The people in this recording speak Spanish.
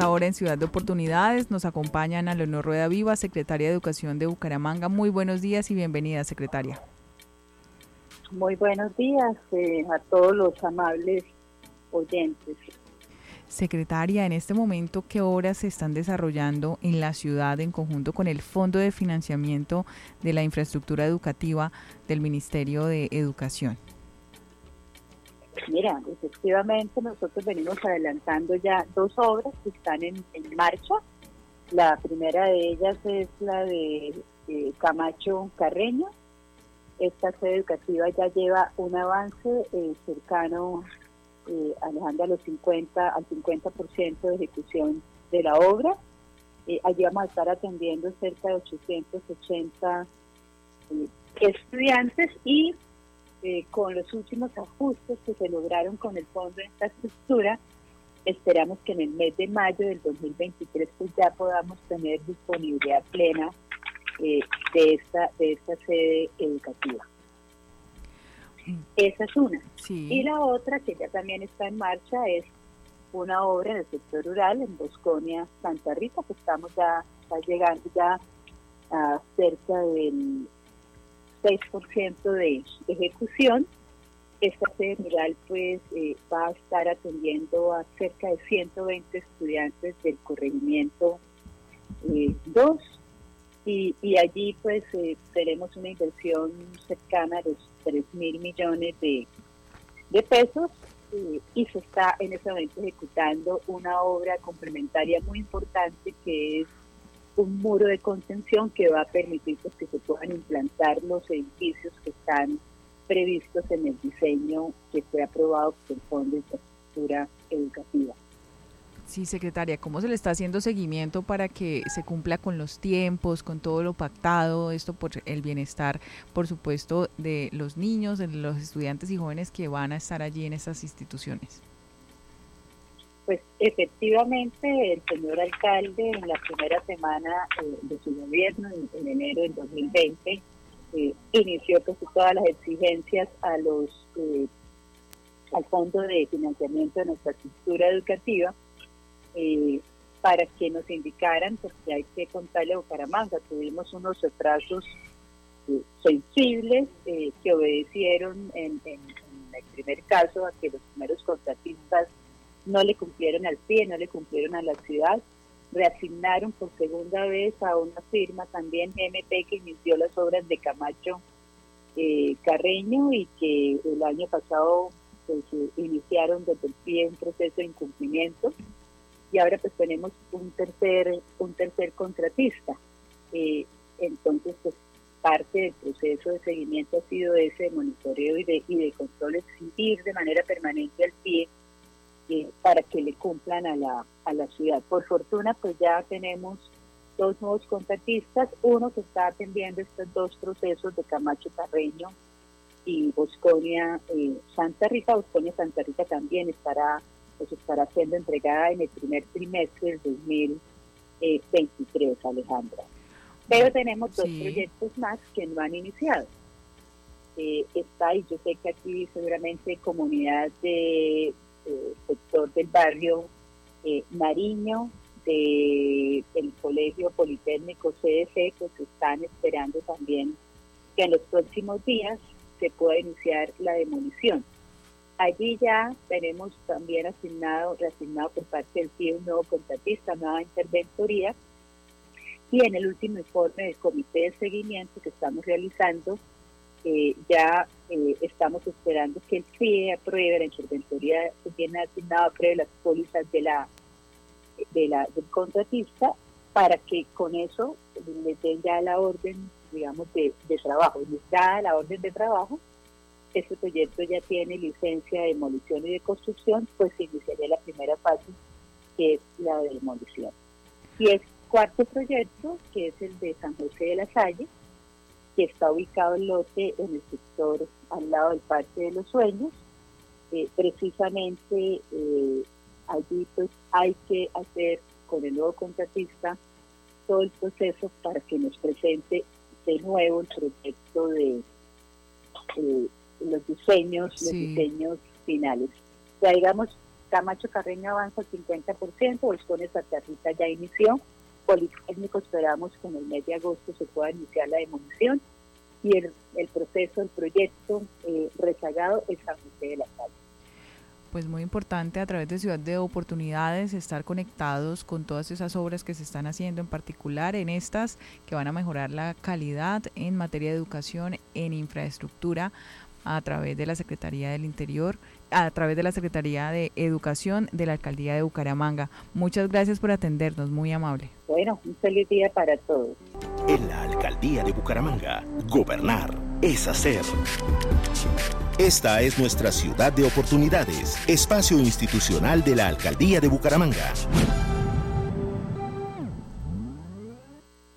Ahora en Ciudad de Oportunidades nos acompañan a Leonor Rueda Viva, secretaria de Educación de Bucaramanga. Muy buenos días y bienvenida, secretaria. Muy buenos días eh, a todos los amables oyentes. Secretaria, en este momento, ¿qué obras se están desarrollando en la ciudad en conjunto con el Fondo de Financiamiento de la Infraestructura Educativa del Ministerio de Educación? Mira, efectivamente nosotros venimos adelantando ya dos obras que están en, marcha. La primera de ellas es la de Camacho Carreño. Esta sede educativa ya lleva un avance eh, cercano, eh, Alejandra, a los 50, al 50% de ejecución de la obra. Eh, allí vamos a estar atendiendo cerca de 880 eh, estudiantes y eh, con los últimos ajustes que se lograron con el Fondo de Infraestructura, esperamos que en el mes de mayo del 2023 pues ya podamos tener disponibilidad plena eh, de esta de esta sede educativa. Esa es una. Y la otra que ya también está en marcha es una obra en el sector rural en Bosconia, Santa Rita, que estamos ya, llegando ya a cerca del 6% de ejecución. Esta sede rural pues eh, va a estar atendiendo a cerca de 120 estudiantes del corregimiento 2 eh, y, allí pues eh, tenemos una inversión cercana a los 3 mil millones de, de pesos y se está en ese momento ejecutando una obra complementaria muy importante que es un muro de contención que va a permitir pues, que se puedan implantar los edificios que están previstos en el diseño que fue aprobado por el Fondo de Infraestructura Educativa. Sí, secretaria, ¿cómo se le está haciendo seguimiento para que se cumpla con los tiempos, con todo lo pactado, esto por el bienestar, por supuesto, de los niños, de los estudiantes y jóvenes que van a estar allí en estas instituciones? Pues efectivamente el señor alcalde en la primera semana eh, de su gobierno, en, enero del 2020, eh, inició pues, todas las exigencias a los eh, al Fondo de Financiamiento de nuestra estructura educativa para que nos indicaran, porque hay que contarle a Bucaramanga, tuvimos unos retrasos sensibles que obedecieron en el primer caso a que los primeros contratistas no le cumplieron al pie, no le cumplieron a la ciudad, reasignaron por segunda vez a una firma también GMP que inició las obras de Camacho eh, Carreño y que el año pasado pues, eh, iniciaron desde el pie un proceso de incumplimiento. Y ahora pues tenemos un tercer un tercer contratista. Eh, entonces pues parte del proceso de seguimiento ha sido ese monitoreo y de y de control ir de manera permanente al pie para que le cumplan a la, a la ciudad. Por fortuna, pues ya tenemos dos nuevos contratistas, uno que está atendiendo estos dos procesos de Camacho Carreño y Bosconia eh, Santa Rita. Bosconia Santa Rita también estará, pues estará siendo entregada en el primer trimestre del 2023, Alejandra. Pero tenemos dos proyectos más que no han iniciado. Eh, está, y yo sé que aquí seguramente comunidad de eh, sector del barrio eh, Mariño, del Colegio Politécnico CDC, pues están esperando también que en los próximos días se pueda iniciar la demolición. Allí ya tenemos también asignado, reasignado por parte del CIE un nuevo contratista, nueva interventoría, y en el último informe del comité de seguimiento que estamos realizando, ya eh, estamos esperando que el CIE apruebe la interventoría que tiene asignado, apruebe las pólizas de la, de la, del contratista para que con eso le den ya la orden, digamos, de, de trabajo. Y dada la orden de trabajo, este proyecto ya tiene licencia de demolición y de construcción, pues se iniciaría la primera fase, que es la de demolición. Y el cuarto proyecto, que es el de San José de la Salle, que está ubicado el lote en el sector al lado del Parque de los Sueños. Eh, precisamente eh, allí pues hay que hacer con el nuevo contratista todo el proceso para que nos presente de nuevo el proyecto de eh, los diseños, los diseños finales. Ya digamos, Camacho Carreño avanza al 50%, Boscones Rita ya inició, Politécnico esperamos que en el mes de agosto se pueda iniciar la demolición y el, proceso, el proyecto eh, rezagado es San José de la Calle pues muy importante a través de Ciudad de Oportunidades estar conectados con todas esas obras que se están haciendo, en particular en estas que van a mejorar la calidad en materia de educación, en infraestructura, a través de la Secretaría del Interior, a través de la Secretaría de Educación de la Alcaldía de Bucaramanga. Muchas gracias por atendernos, muy amable. Bueno, un feliz día para todos. En la Alcaldía de Bucaramanga, gobernar es hacer. Esta es nuestra ciudad de oportunidades, espacio institucional de la Alcaldía de Bucaramanga.